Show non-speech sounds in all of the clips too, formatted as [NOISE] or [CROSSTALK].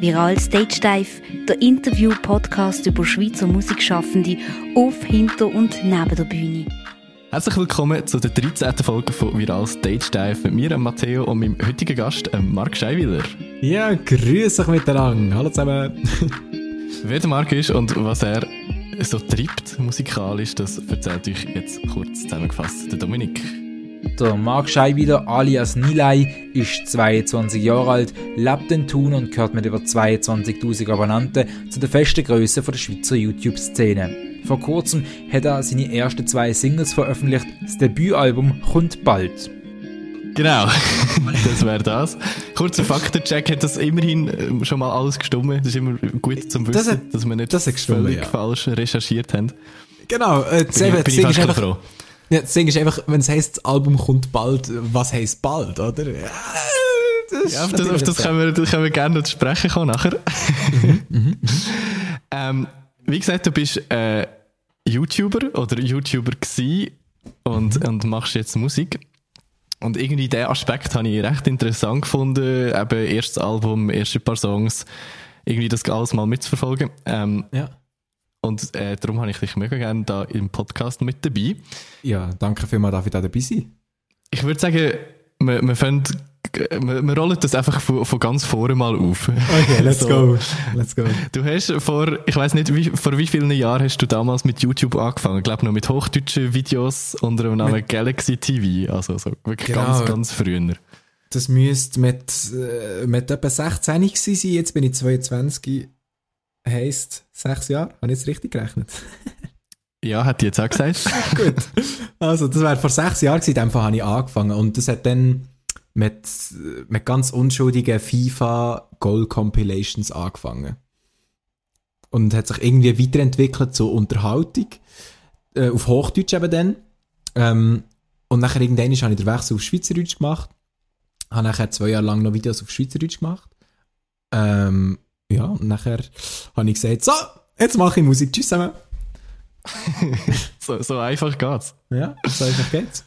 Viral Stage Dive, der Interview-Podcast über Schweizer Musikschaffende auf, hinter und neben der Bühne. Herzlich willkommen zu der 13. Folge von Viral Stage Dive mit mir, Matteo, und meinem heutigen Gast, Marc Scheiwiller. Ja, grüß euch miteinander. Hallo zusammen. [LAUGHS] Wer der Marc ist und was er so treibt musikalisch, das erzählt euch jetzt kurz zusammengefasst der Dominik. Der Marc Scheibieder alias Nilay ist 22 Jahre alt, lebt in Thun und gehört mit über 22.000 Abonnenten zu der festen Größe der Schweizer YouTube-Szene. Vor kurzem hat er seine ersten zwei Singles veröffentlicht. Das Debütalbum kommt bald. Genau, [LAUGHS] das wäre das. Kurzer Faktencheck hat das immerhin äh, schon mal alles gestummen. Das ist immer gut zum Wissen, das hat, dass wir nicht das völlig ja. falsch recherchiert haben. Genau, äh, bin, ich, bin ich fast einfach, froh. Ja, das Ding ist einfach, wenn es heisst, das Album kommt bald, was heisst bald, oder? Ja, das, ja, auf das, auf das können, wir, das können wir gerne noch sprechen kommen nachher. Mhm, mhm, mhm. ähm, wie gesagt, du bist äh, YouTuber oder YouTuber gewesen und, mhm. und machst jetzt Musik. Und irgendwie diesen Aspekt habe ich recht interessant gefunden. Eben erstes Album, erste paar Songs, irgendwie das alles mal mitzuverfolgen. Ähm, ja. Und äh, darum habe ich dich mega gerne da im Podcast mit dabei. Ja, danke vielmals, darf ich da dabei sein? Ich würde sagen, wir, wir, fangen, wir, wir rollen das einfach von, von, ganz vorne mal auf. Okay, let's so. go. Let's go. Du hast vor, ich weiß nicht, wie, vor wie vielen Jahren hast du damals mit YouTube angefangen? Ich glaube noch mit hochdeutschen Videos unter dem Namen mit, Galaxy TV. Also so wirklich genau. ganz, ganz früher. Das müsste mit, äh, mit etwa 16 gewesen sein. Jetzt bin ich 22 heisst sechs Jahre. Habe ich jetzt richtig gerechnet? ja, hat die jetzt auch gesagt. [LAUGHS] Gut. Also, das war vor sechs Jahren, in dem Fall habe ich angefangen. Und das hat dann mit, mit ganz unschuldigen FIFA Goal Compilations angefangen. Und hat sich irgendwie weiterentwickelt zur Unterhaltung. Äh, auf Hochdeutsch eben dann. Ähm, und nachher irgendwann habe ich den Wechsel auf Schweizerdeutsch gemacht. Habe nachher zwei Jahre lang noch Videos auf Schweizerdeutsch gemacht. Ähm, ja, und nachher habe ich gesagt, so, jetzt mache ich Musik. Tschüss zusammen. [LAUGHS] so, so einfach geht's. Ja, so einfach geht's.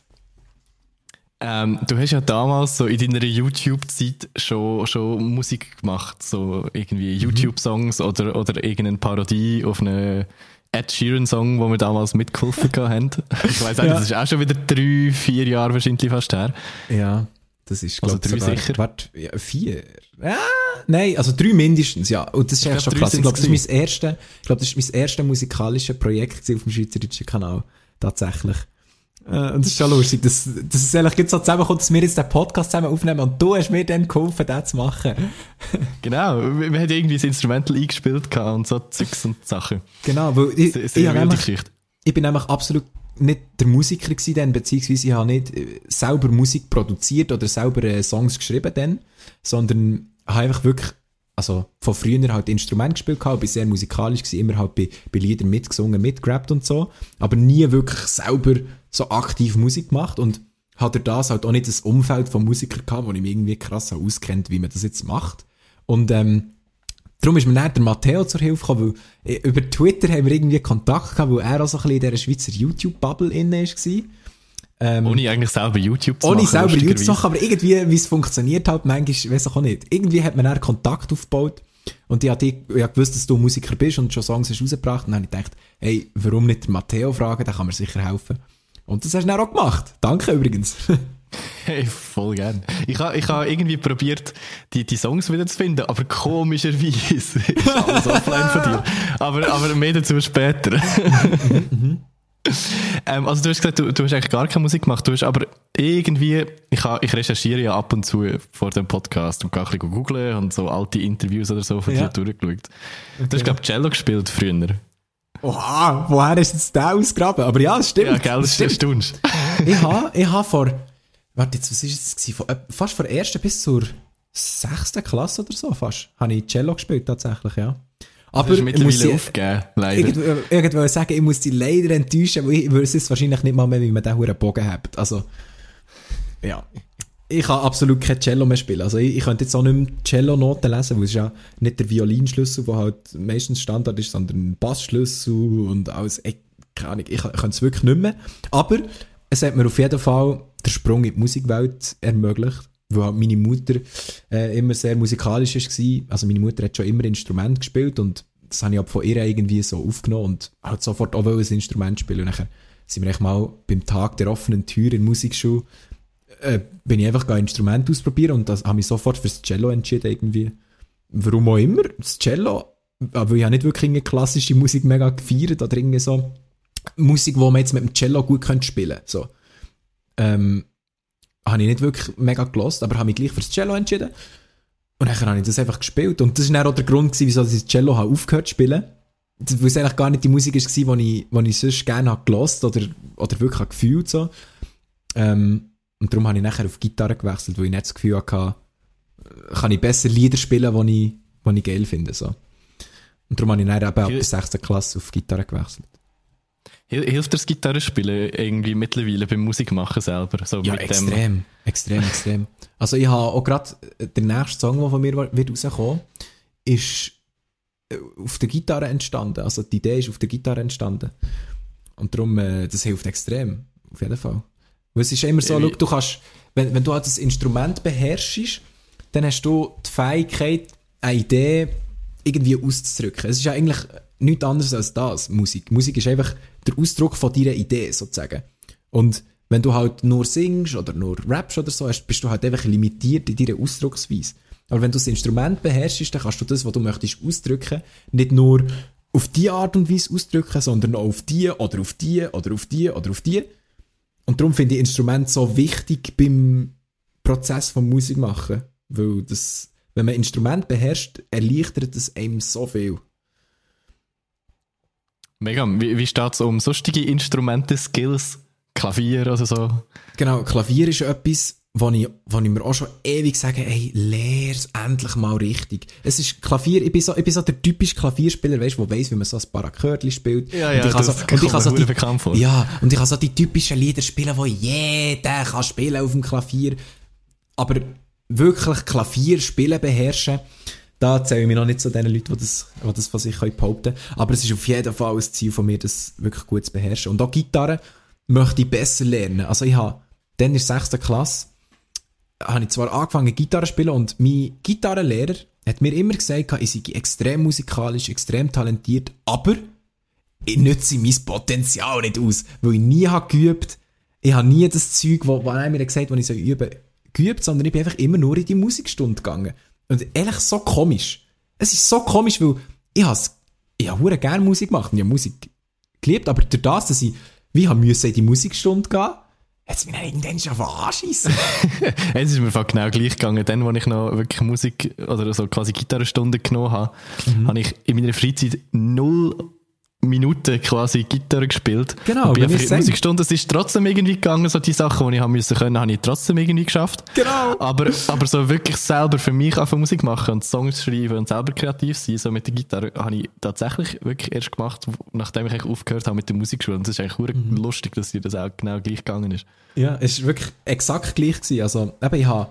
Ähm, du hast ja damals so in deiner YouTube-Zeit schon, schon Musik gemacht, so irgendwie mhm. YouTube-Songs oder, oder irgendeine Parodie auf eine Ed Sheeran-Song, wo wir damals mitgeholfen [LAUGHS] haben. Ich weiß auch, ja. das ist auch schon wieder drei, vier Jahre wahrscheinlich fast her. Ja, das ist, glaube also drei sicher. Warte, ja, vier. Ja, nein, also drei mindestens, ja. Und das ist eigentlich schon krass. Ich glaube, das ist mein erste, ich glaube, das ist mein erstes musikalisches Projekt auf dem schweizerdeutschen Kanal. Tatsächlich. Äh, und das ist schon lustig, dass, dass es eigentlich so zusammenkommt, dass wir jetzt den Podcast zusammen aufnehmen und du hast mir dann geholfen, das zu machen. [LAUGHS] genau, wir, wir haben irgendwie das Instrumental eingespielt und so Zeugs und Sachen. Genau, weil ich, sehr, sehr ich, nämlich, ich bin nämlich absolut nicht der Musiker gewesen dann, beziehungsweise ich habe nicht äh, selber Musik produziert oder selber äh, Songs geschrieben dann, sondern habe einfach wirklich, also von früher halt Instrument gespielt gehabt, bin sehr musikalisch gewesen, immer halt bei, bei Liedern mitgesungen, mitgerappt und so, aber nie wirklich selber so aktiv Musik gemacht und hatte das halt auch nicht das Umfeld von Musikern gehabt, wo ich mich irgendwie krass auskennt, wie man das jetzt macht. Und ähm, Darum ist mir dann der Matteo zur Hilfe gekommen, weil äh, über Twitter haben wir irgendwie Kontakt gehabt, weil er auch so ein bisschen in dieser Schweizer YouTube-Bubble inne war. Ähm, ohne eigentlich selber YouTube zu ohne machen. Ohne selber YouTube zu machen, aber irgendwie, wie es funktioniert hat, manchmal, weiß ich auch nicht. Irgendwie hat man dann Kontakt aufgebaut und ich habe ja gewusst, dass du Musiker bist und schon Songs hast rausgebracht und dann habe ich gedacht, hey, warum nicht Matteo fragen, der kann mir sicher helfen. Und das hast du dann auch gemacht. Danke übrigens. [LAUGHS] Hey, voll gern. Ich habe ich ha irgendwie probiert, die, die Songs wieder zu finden, aber komischerweise [LAUGHS] ist alles offline von dir. Aber, aber mehr dazu später. ähm, also du hast gesagt, du, du hast eigentlich gar keine Musik gemacht, du hast aber irgendwie, ich, ha, ich recherchiere ja ab und zu vor dem Podcast und gehe ein bisschen googeln und so alte Interviews oder so von ja. dir durchgeschaut. Okay. Du hast, glaube ich, Cello gespielt früher. Oha, woher ist jetzt der ausgraben? Aber ja, es stimmt. Ja, gell, das, das stimmt. ich habe ich ha vor Warte, jetzt, was war es? Von, äh, fast von der ersten bis zur sechsten Klasse oder so, fast, habe ich Cello gespielt, tatsächlich, ja. Aber ich muss ich aufgeben, leider. Irgendwo, irgendwo sagen, ich muss dich leider enttäuschen, weil ich weiß es wahrscheinlich nicht mal mehr, wie man den hohen Bogen hat. Also, ja. Ich kann absolut kein Cello mehr spielen. Also ich, ich könnte jetzt auch nicht mehr Cello-Noten lesen, weil es ist ja nicht der Violinschlüssel, der halt meistens Standard ist, sondern ein Bassschlüssel und alles, ich, keine Ahnung, ich, ich könnte es wirklich nicht mehr. Aber es hat mir auf jeden Fall den Sprung in die Musikwelt ermöglicht, weil halt meine Mutter äh, immer sehr musikalisch war. Also meine Mutter hat schon immer Instrument gespielt und das habe ich ab von ihr irgendwie so aufgenommen und halt sofort auch ein Instrument spielen. Und dann sind wir echt mal beim Tag der offenen Tür in der Musikschule, äh, bin ich einfach ein Instrument ausprobieren und das habe ich sofort fürs Cello entschieden irgendwie. Warum auch immer, das Cello, aber ich habe nicht wirklich eine klassische Musik mega gefeiert oder irgendwie so Musik, die man jetzt mit dem Cello gut könnte spielen so. Ähm, habe ich nicht wirklich mega gelost, aber habe mich gleich fürs Cello entschieden. Und dann habe ich das einfach gespielt. Und das war auch der Grund, gewesen, wieso ich das Cello habe aufgehört zu spielen. Weil es eigentlich gar nicht die Musik war, die ich, die ich sonst gerne habe gelost oder, oder wirklich habe gefühlt so. Ähm, und darum habe ich nachher auf Gitarre gewechselt, weil ich nicht das Gefühl hatte, kann ich besser Lieder spielen, die ich, die ich geil finde. So. Und darum habe ich dann eben ab der 6. Klasse auf Gitarre gewechselt. Hilft das Gitarrespielen irgendwie mittlerweile beim Musikmachen selber? So ja, extrem, dem? extrem, extrem. Also ich habe auch gerade, äh, der nächste Song, der von mir wird rauskommen, ist äh, auf der Gitarre entstanden. Also die Idee ist auf der Gitarre entstanden. Und darum, äh, das hilft extrem. Auf jeden Fall. Weil es ist immer so, schau, du kannst, wenn, wenn du halt das Instrument beherrschst, dann hast du die Fähigkeit, eine Idee irgendwie auszudrücken. Es ist ja eigentlich nichts anderes als das, Musik. Musik ist einfach der Ausdruck von deiner Idee, sozusagen. Und wenn du halt nur singst oder nur rappst oder so, bist du halt einfach limitiert in deiner Ausdrucksweise. Aber wenn du das Instrument beherrschst, dann kannst du das, was du möchtest ausdrücken, nicht nur auf die Art und Weise ausdrücken, sondern auch auf die oder auf die oder auf die oder auf die. Und darum finde ich Instrument so wichtig beim Prozess von Musik machen, weil das, wenn man Instrument beherrscht, erleichtert es einem so viel. Mega. Wie, wie steht es um sonstige Instrumente, Skills, Klavier oder so? Genau, Klavier ist etwas, wo ich, wo ich mir auch schon ewig sage, ey, lehr's endlich mal richtig. Es ist Klavier, ich bin so, ich bin so der typische Klavierspieler, weißt du, der weiss, wie man so ein Akkorde spielt. Ja, ja, und ich das so, und ich kann so die, vor. Ja, und ich kann so die typischen Lieder spielen, die jeder kann spielen auf dem Klavier. Aber wirklich Klavier spielen beherrschen, da zähle ich mich noch nicht zu den Leuten, die das, die das von sich behaupten können. Aber es ist auf jeden Fall ein Ziel von mir, das wirklich gut zu beherrschen. Und auch Gitarre möchte ich besser lernen. Also ich habe dann in der 6. Klasse habe ich zwar angefangen Gitarre zu spielen und mein Gitarrenlehrer hat mir immer gesagt, ich sei extrem musikalisch, extrem talentiert, aber ich nütze mein Potenzial nicht aus, weil ich nie habe geübt. Ich habe nie das Zeug, was er mir gesagt hat, was ich üben soll, geübt, sondern ich bin einfach immer nur in die Musikstunde gegangen. Und ehrlich, so komisch. Es ist so komisch, weil ich habe ich habe gerne Musik gemacht und ich habe Musik geliebt, aber durch das, dass ich wie habe müssen in die Musikstunde gehen, hat es mich dann irgendwann schon anschiessen. es [LAUGHS] ist mir genau gleich gegangen. Dann, als ich noch wirklich Musik oder so quasi Gitarrenstunden genommen habe, mhm. habe ich in meiner Freizeit null Minuten quasi Gitarre gespielt. Genau, und bei der Musikstunde es ist trotzdem irgendwie gegangen, so die Sachen, die ich haben müssen können, habe ich trotzdem irgendwie geschafft. Genau. Aber, aber so wirklich selber für mich einfach Musik machen und Songs schreiben und selber kreativ sein, so mit der Gitarre, habe ich tatsächlich wirklich erst gemacht, nachdem ich aufgehört habe mit der Musikschule. Und es ist eigentlich mhm. lustig, dass dir das auch genau gleich gegangen ist. Ja, es ist wirklich exakt gleich gewesen. Also, eben, ich habe,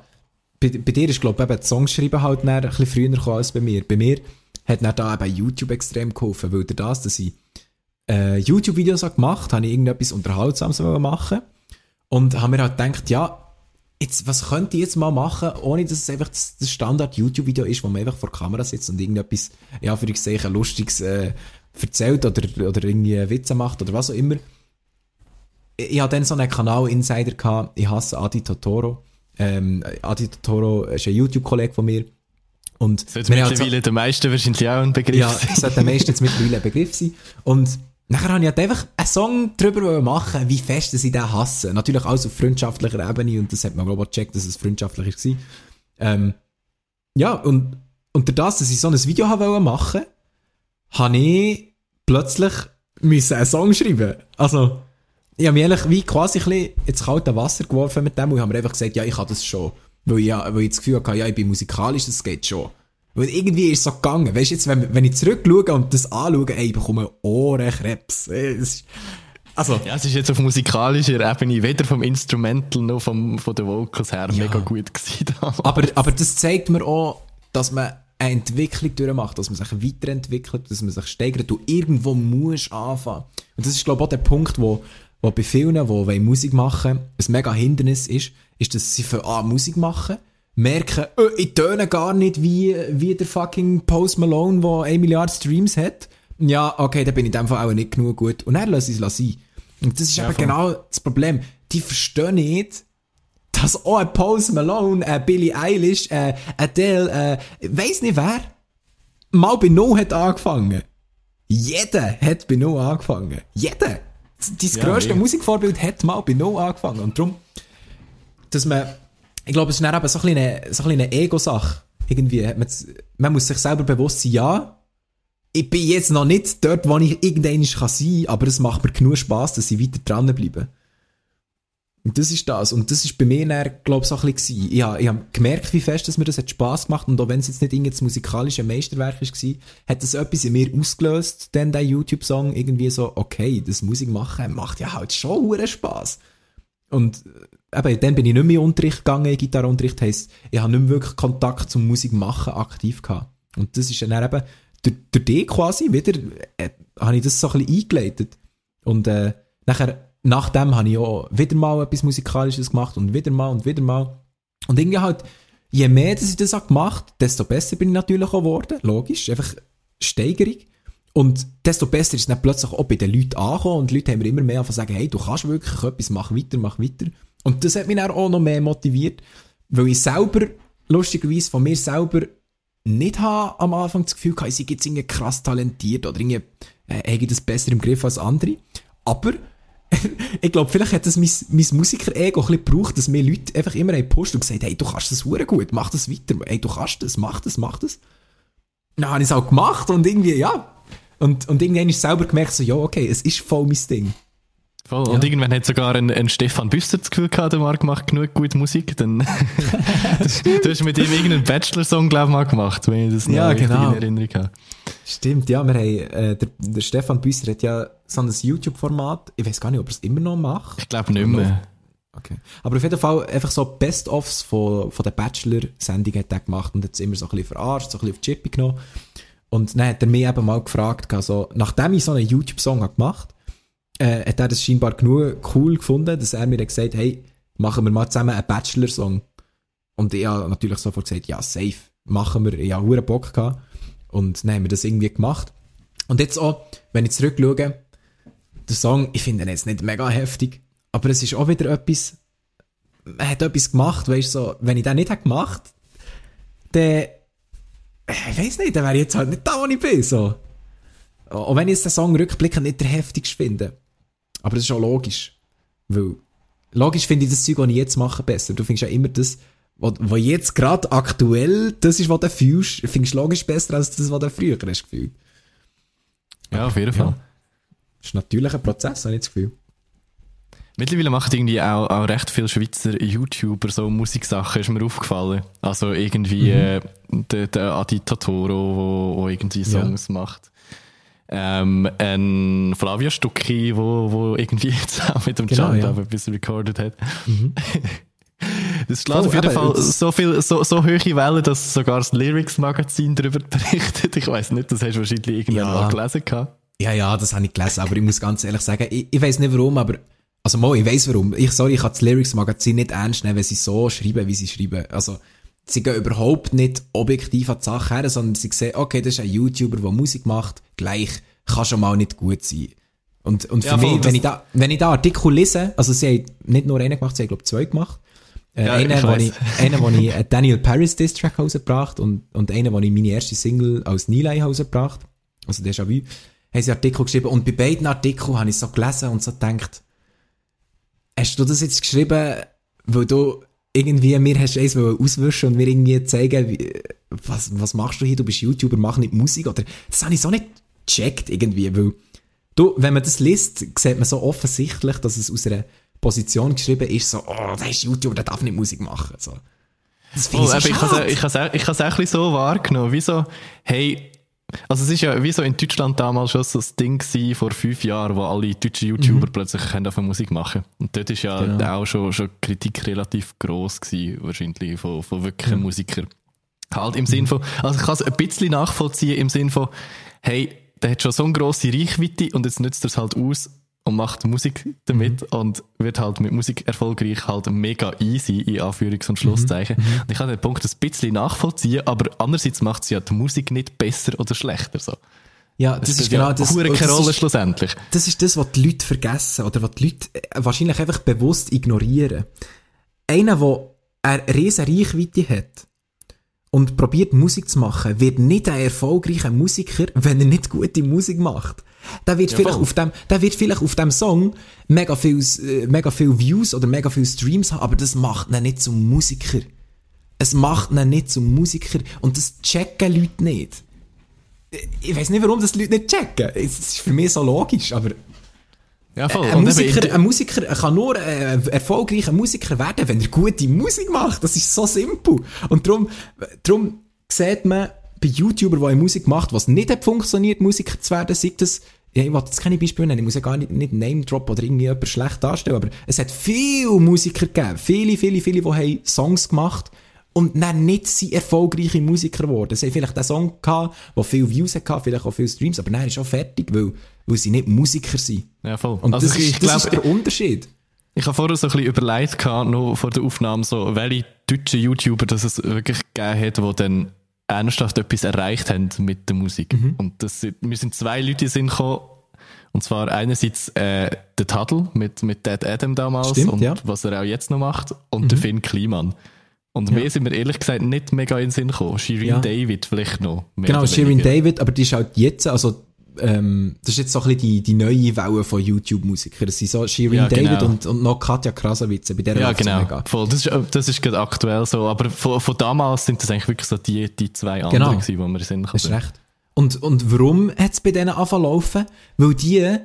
bei, bei dir ist, glaube ich, eben, das Songschreiben halt ein bisschen früher gekommen als bei mir. Bei mir hat dann da eben YouTube extrem geholfen, weil das, dass ich äh, YouTube-Videos gemacht habe, ich irgendetwas Unterhaltsames machen und habe mir halt gedacht, ja, jetzt, was könnte ich jetzt mal machen, ohne dass es einfach das, das Standard-YouTube-Video ist, wo man einfach vor der Kamera sitzt und irgendetwas, ja, für ich sehe, lustiges äh, erzählt oder, oder irgendwie Witze macht oder was auch immer. Ich, ich hatte dann so einen Kanal-Insider ich hasse Adi Totoro. Ähm, Adi Totoro ist ein YouTube-Kollege von mir, und sollte mittlerweile so, der meisten wahrscheinlich auch ein Begriff ja, sein. Ja, sollte der meisten jetzt mittlerweile ein Begriff sein. Und nachher habe ich halt einfach einen Song darüber machen, wie fest sie den hassen. Natürlich alles auf freundschaftlicher Ebene und das hat man, glaube ich, gecheckt, dass es freundschaftlich war. Ähm, ja, und unter das, dass ich so ein Video habe machen habe ich plötzlich müssen einen Song schreiben. Also, ich habe mich eigentlich wie quasi ein bisschen ins kalte Wasser geworfen mit dem und ich habe mir einfach gesagt, ja, ich habe das schon. Weil, ja, weil ich das Gefühl hatte, ja, ich bin musikalisch, das geht schon. Weil irgendwie ist es so gegangen. Weißt du, jetzt, wenn, wenn ich zurückschaue und das anschaue, ey, ich bekomme Ohrenkrebs. Also. Ja, es ist jetzt auf musikalischer Ebene weder vom Instrumental noch vom, von den Vocals her ja. mega gut gewesen. [LAUGHS] Aber, aber das zeigt mir auch, dass man eine Entwicklung durchmacht, dass man sich weiterentwickelt, dass man sich steigert. Du irgendwo musst anfangen. Und das ist, glaube ich, auch der Punkt, wo, wo bei vielen, die Musik machen ein mega Hindernis ist, ist, dass sie für A, Musik machen merken, oh, ich töne gar nicht wie, wie der fucking Post Malone, der 1 Milliarde Streams hat. Ja, okay, dann bin ich in dem Fall auch nicht genug gut. Und er lässt es sein. Und das ist ja, eben voll. genau das Problem. Die verstehen nicht, dass auch ein Post Malone, ein Billie Eilish, ein Adele, äh, weiss nicht wer, mal bei No hat angefangen. Jeder hat bei No angefangen. Jeder. Das ja, grösste Musikvorbild hat mal bei No angefangen. Und darum, dass man, ich glaube, es ist dann eben so ein eine, so eine Ego-Sache. Irgendwie, man, man muss sich selber bewusst sein, ja, ich bin jetzt noch nicht dort, wo ich irgendwann sein kann, aber es macht mir genug Spass, dass ich weiter dranbleibe. Und das ist das. Und das ist bei mir dann, glaube ich, so ein bisschen Ich habe, ich habe gemerkt, wie fest dass mir das hat Spass gemacht und auch wenn es jetzt nicht irgendein musikalisches Meisterwerk war, hat das etwas in mir ausgelöst, denn der YouTube-Song irgendwie so, okay, das Musik machen macht ja halt schon hure Spass. Und äh, eben, dann bin ich nicht mehr in Unterricht gegangen, Gitarrenunterricht heisst, ich habe nicht mehr wirklich Kontakt zum Musik machen aktiv gehabt. Und das ist dann eben, durch, durch die quasi wieder, äh, habe ich das so ein bisschen eingeleitet. Und äh, nachher nachdem habe ich auch wieder mal etwas Musikalisches gemacht und wieder mal und wieder mal. Und irgendwie halt, je mehr dass ich das auch gemacht desto besser bin ich natürlich auch geworden. Logisch, einfach Steigerung. Und desto besser ist es dann plötzlich auch bei den Leuten angekommen und die Leute haben mir immer mehr sagen, hey, du kannst wirklich etwas, mach weiter, mach weiter. Und das hat mich dann auch noch mehr motiviert, weil ich selber, lustigerweise von mir selber, nicht habe am Anfang das Gefühl, ich sei jetzt irgendwie krass talentiert oder irgendwie, äh, habe das besser im Griff als andere. Aber [LAUGHS] ich glaube, vielleicht hat das mein, mein Musiker-Ego ein bisschen gebraucht, dass mir Leute einfach immer gepostet und gesagt hey, du kannst das hure gut, mach das weiter, hey, du kannst das, mach das, mach das. Dann habe ich es auch gemacht und irgendwie, ja. Und, und irgendwann ist selber gemerkt, so, ja, okay, es ist voll mein Ding. Voll. Und irgendwann hat sogar ein, ein Stefan Büster das Gefühl gehabt, der Marc macht genug gute Musik. Dann, [LAUGHS] du hast mit ihm irgendeinen Bachelor-Song, glaube ich, mal gemacht, wenn ich das noch ja, genau. in Erinnerung habe. Stimmt, ja, wir haben, äh, der, der Stefan Büster hat ja so ein YouTube-Format, ich weiß gar nicht, ob er es immer noch macht. Ich glaube nicht mehr. Okay. Aber auf jeden Fall einfach so Best-ofs von, von der Bachelor-Sendung hat er gemacht und hat es immer so ein bisschen verarscht, so ein bisschen auf Chippy genommen. Und dann hat er mich eben mal gefragt, also, nachdem ich so einen YouTube-Song gemacht äh, hat er das scheinbar genug cool gefunden, dass er mir gesagt hat, hey, machen wir mal zusammen einen Bachelor-Song. Und ich habe natürlich sofort gesagt, ja, safe, machen wir. Ich habe Bock gehabt. Und dann haben wir das irgendwie gemacht. Und jetzt auch, wenn ich zurückschaue, der Song, ich finde ihn jetzt nicht mega heftig, aber es ist auch wieder etwas, er hat etwas gemacht, weißt du, so, wenn ich das nicht hätte gemacht, dann, ich weiß nicht, dann wäre ich jetzt halt nicht da, wo ich bin, so. Auch wenn ich jetzt den Song rückblickend nicht der heftigste finde. Aber das ist auch logisch. Weil, logisch finde ich das Zeug, was ich jetzt mache, besser. Du findest ja immer das, was, jetzt gerade aktuell, das ist, was du fühlst, findest du logisch besser als das, was du früher hast gefühlt. Ja, auf jeden Fall. Ja. Das ist natürlich ein Prozess, habe ich das Gefühl. Mittlerweile machen irgendwie auch, auch recht viele Schweizer YouTuber so Musiksachen, ist mir aufgefallen. Also irgendwie mhm. äh, der, der Adi Totoro, wo irgendwie Songs ja. macht. Ähm, ein Flavio Stucki, wo, wo irgendwie [LAUGHS] jetzt auch mit dem genau, John ja. ein bisschen recorded hat. Mhm. [LAUGHS] Das schlägt auf jeden Fall so viel, so, so hohe Wellen, dass sogar das Lyrics-Magazin darüber [LAUGHS] berichtet. Ich weiß nicht, das hast du wahrscheinlich irgendwann ja. mal gelesen gehabt. Ja, ja, das habe ich gelesen, aber ich muss ganz ehrlich sagen, ich, ich weiß nicht warum, aber, also mal, ich weiß warum. Ich, sorry, ich kann das Lyrics-Magazin nicht ernst nehmen, wenn sie so schreiben, wie sie schreiben. Also, sie gehen überhaupt nicht objektiv an die Sache her, sondern sie sehen, okay, das ist ein YouTuber, der Musik macht, gleich, kann schon mal nicht gut sein. Und, und für ja, mich, wenn ich da, wenn ich da Artikel lese, also sie haben nicht nur einen gemacht, sie haben, glaube ich, zwei gemacht. Äh, ja, einen, wo ich, einen, wo ich Daniel Paris Diss Track rausgebracht und, und einen, wo ich meine erste Single aus Nilay rausgebracht. Also Déjà-vu. Haben sie Artikel geschrieben und bei beiden Artikeln habe ich so gelesen und so gedacht, hast du das jetzt geschrieben, weil du irgendwie mir hast eins auswischen und mir irgendwie zeigen, wie, was, was machst du hier, du bist YouTuber, mach nicht Musik, oder, das habe ich so nicht gecheckt irgendwie, weil, du, wenn man das liest, sieht man so offensichtlich, dass es aus einer Position geschrieben ist, so, oh, der ist YouTuber, der darf nicht Musik machen, so. Das oh, ich habe es auch, ich auch ein bisschen so wahrgenommen, wie so, hey, also es ist ja wie so in Deutschland damals schon so das Ding gewesen, vor fünf Jahren, wo alle deutschen YouTuber mhm. plötzlich können auf Musik machen Und dort ist ja genau. auch schon, schon Kritik relativ gross gewesen, wahrscheinlich, von, von wirklichen mhm. Musikern. Halt im Sinn von, also ich kann es ein bisschen nachvollziehen im Sinn von, hey, der hat schon so eine grosse Reichweite und jetzt nützt er es halt aus, und macht Musik damit mhm. und wird halt mit Musik erfolgreich halt mega easy, in Anführungs- und Schlusszeichen. Mhm. Und ich kann den Punkt ein bisschen nachvollziehen, aber andererseits macht sie ja die Musik nicht besser oder schlechter, so. Ja, das, das ist genau das. Das keine Rolle ist, schlussendlich. Das ist das, was die Leute vergessen oder was die Leute äh, wahrscheinlich einfach bewusst ignorieren. Einer, der eine riesen Reichweite hat und probiert Musik zu machen, wird nicht ein erfolgreicher Musiker, wenn er nicht gute Musik macht. Der wird, ja, vielleicht auf dem, der wird vielleicht auf dem Song mega viel, äh, mega viel Views oder mega viel Streams haben, aber das macht ihn nicht zum Musiker. Es macht ihn nicht zum Musiker. Und das checken Leute nicht. Ich weiß nicht, warum das die Leute nicht checken. Es ist für mich so logisch, aber ja, voll. Ein, Musiker, ein Musiker kann nur ein erfolgreicher Musiker werden, wenn er gute Musik macht. Das ist so simpel. Und darum, darum sieht man bei YouTuber, die Musik macht, was nicht hat funktioniert, Musiker zu werden, sagt das, ja, ich wollte jetzt keine Beispiele nennen, ich muss ja gar nicht, nicht Name Drop oder irgendwie jemand schlecht darstellen, aber es hat viele Musiker gegeben, viele, viele, viele, die haben Songs gemacht und dann nicht sie erfolgreiche Musiker geworden. Sie haben vielleicht einen Song gehabt, der viele Views hatte, vielleicht auch viele Streams, aber dann ist auch fertig, weil, weil sie nicht Musiker sind. Ja, voll. Und also das, ich, ist, glaub, das ist der Unterschied. Ich habe vorher so ein bisschen überlegt, gehabt, noch vor der Aufnahme, so, welche deutschen YouTuber das es wirklich gegeben hat, die dann ernsthaft etwas erreicht haben mit der Musik. Mhm. Und das, wir sind zwei Leute sind gekommen, und zwar einerseits äh, der Taddle mit, mit Dead Adam damals Stimmt, und ja. was er auch jetzt noch macht und mhm. der Finn Kliman. Und ja. mehr sind wir ehrlich gesagt nicht mega in den Sinn gekommen. Shirin ja. David vielleicht noch. Genau, Shirin David, aber die ist halt jetzt, also ähm, das ist jetzt so ein bisschen die, die neue Welle von YouTube-Musikern. Das sind so Shirin ja, David genau. und, und noch Katja Krasavitze. Bei der ja, genau. Mega. Voll. Das ist, das ist gerade aktuell so. Aber von, von damals sind das eigentlich wirklich so die, die zwei anderen genau. gewesen, die wir sind. Das ist recht. Und, und warum hat es bei denen angefangen laufen? Weil die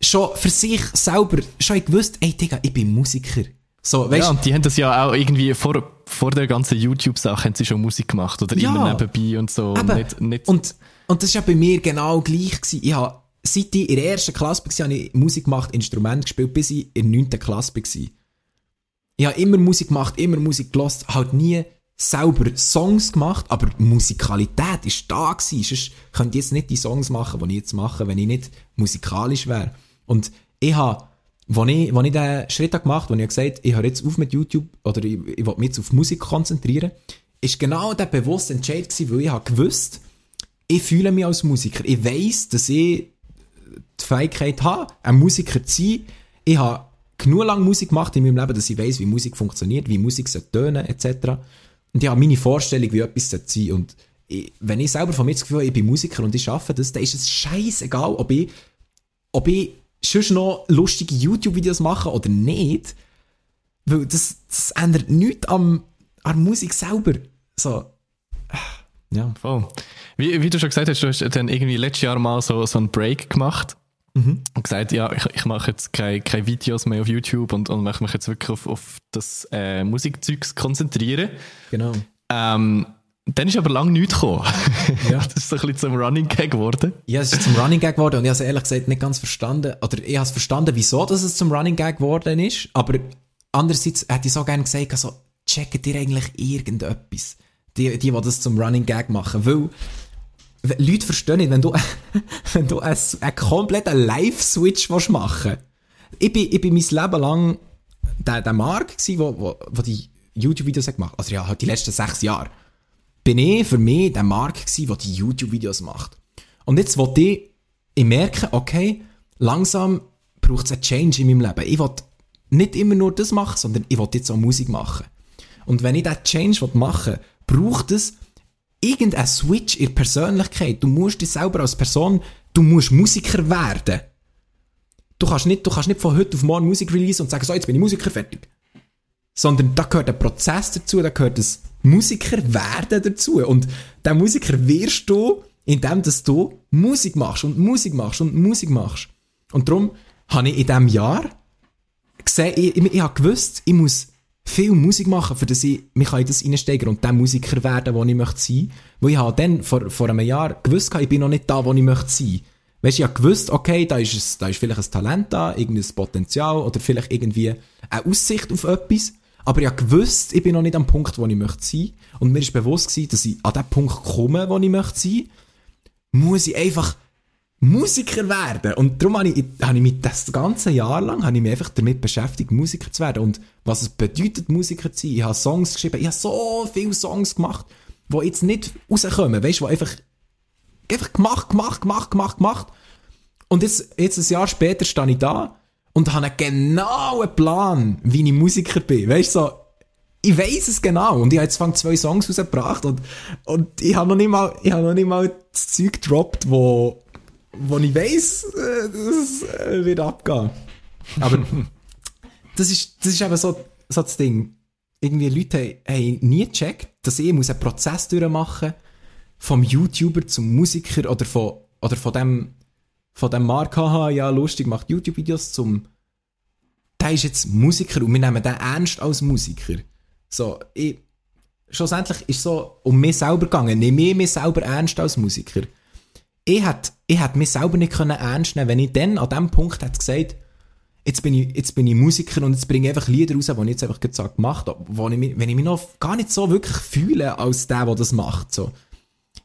schon für sich selber schon gewusst, ey Digga, ich bin Musiker. So, weißt, ja, und die haben das ja auch irgendwie vor, vor der ganzen YouTube-Sache haben sie schon Musik gemacht oder ja, immer nebenbei und so. Aber, nicht, nicht und, und das war ja bei mir genau gleich. Gewesen. Ich habe, seit ich in der ersten Klasse war, habe ich Musik gemacht, Instrument gespielt, bis ich in der 9. Klasse war. Ich habe immer Musik gemacht, immer Musik gelost, halt nie selber Songs gemacht, aber die Musikalität ist da gewesen. Sonst könnte ich jetzt nicht die Songs machen, die ich jetzt mache, wenn ich nicht musikalisch wäre. Und ich habe als ich, als ich diesen Schritt gemacht habe, wo ich gesagt habe, ich höre jetzt auf mit YouTube oder ich, ich will mich jetzt auf Musik konzentrieren, ist genau der bewusste Entscheid gewesen, weil ich habe gewusst, ich fühle mich als Musiker. Ich weiss, dass ich die Fähigkeit habe, ein Musiker zu sein. Ich habe genug lange Musik gemacht in meinem Leben, dass ich weiss, wie Musik funktioniert, wie Musik tönen etc. Und ich habe meine Vorstellung, wie etwas sein soll. Und ich, wenn ich selber von mir das Gefühl habe, ich bin Musiker und ich arbeite das, dann ist es scheißegal, ob ich, ob ich schon noch lustige YouTube-Videos machen oder nicht. Weil das, das ändert nichts am, an der Musik selber. So. Ja. Voll. Wie, wie du schon gesagt hast, du hast dann irgendwie letztes Jahr mal so, so einen Break gemacht. Mhm. Und gesagt, ja, ich, ich mache jetzt keine, keine Videos mehr auf YouTube und, und möchte mich jetzt wirklich auf, auf das äh, Musikzeugs konzentrieren. Genau. Ähm, dann ist aber lange nichts gekommen. [LAUGHS] Ja. das ist so ein bisschen zum Running Gag geworden. Ja, es ist zum Running Gag geworden und ich habe es ehrlich gesagt nicht ganz verstanden. Oder ich habe es verstanden, wieso dass es zum Running Gag geworden ist. Aber andererseits hätte ich so gerne gesagt, also, checkt ihr eigentlich irgendetwas? Die, die, die das zum Running Gag machen. Weil, Leute verstehen nicht, wenn du, [LAUGHS] wenn du einen, einen kompletten Live-Switch machen willst. Ich bin, ich bin mein Leben lang der, der Mark der wo, wo, wo die YouTube-Videos gemacht hat. Also ja, halt die letzten sechs Jahre bin ich für mich der Mark gewesen, der die YouTube-Videos macht. Und jetzt wollte ich, ich merke, okay, langsam braucht es einen Change in meinem Leben. Ich will nicht immer nur das machen, sondern ich will jetzt auch Musik machen. Und wenn ich diesen Change machen will, braucht es irgendeinen Switch in der Persönlichkeit. Du musst dich selber als Person, du musst Musiker werden. Du kannst nicht, du kannst nicht von heute auf morgen Musik release und sagen, so, jetzt bin ich Musiker, fertig. Sondern da gehört ein Prozess dazu, da gehört das Musiker werden dazu. Und der Musiker wirst du, indem dass du Musik machst und Musik machst und Musik machst. Und darum habe ich in diesem Jahr gesehen, ich, ich, ich gewusst, ich muss viel Musik machen, für das ich mich in das reinsteigern und der Musiker werden, wo ich möchte sein. Weil ich habe dann vor, vor einem Jahr gewusst, ich bin noch nicht da, wo ich möchte sein. Weißt du, ich habe gewusst, okay, da ist, es, da ist vielleicht ein Talent da, irgendein Potenzial oder vielleicht irgendwie eine Aussicht auf etwas. Aber ich habe gewusst, ich bin noch nicht am Punkt, wo ich möchte sein. Und mir ist bewusst gewesen, dass ich an den Punkt komme, wo ich möchte sein, muss ich einfach Musiker werden. Und darum habe ich, habe ich mich das ganze Jahr lang habe ich mich einfach damit beschäftigt, Musiker zu werden. Und was es bedeutet, Musiker zu sein. Ich habe Songs geschrieben. Ich habe so viele Songs gemacht, die jetzt nicht rauskommen. Weißt du, die einfach, einfach gemacht, gemacht, gemacht, gemacht, gemacht. Und jetzt, jetzt ein Jahr später stehe ich da und habe einen genauen Plan, wie ich Musiker bin. Weißt du, so, ich weiß es genau. Und ich habe jetzt fang zwei Songs rausgebracht und, und ich habe noch nicht mal, ich habe noch nicht mal das Zeug gedroppt, wo, wo ich äh, das äh, wird abgehen. Aber [LAUGHS] das ist, das ist eben so, so das Ding. Irgendwie Leute haben, haben nie gecheckt, dass ich muss einen Prozess durchmachen vom YouTuber zum Musiker oder von, oder von dem, von dem Mark, haha, ja, lustig, macht YouTube-Videos zum, der ist jetzt Musiker und wir nehmen den ernst als Musiker. So, ich, schlussendlich ist so um mich selber gegangen. Nehme ich mich selber ernst als Musiker ich hätte, ich hätte mich selber nicht können ernst nehmen wenn ich dann an dem Punkt hätte gesagt, jetzt bin ich, jetzt bin ich Musiker und jetzt bringe ich einfach Lieder raus, die ich jetzt einfach gesagt gemacht habe, ich mich, wenn ich mich noch gar nicht so wirklich fühle als der, der das macht, so.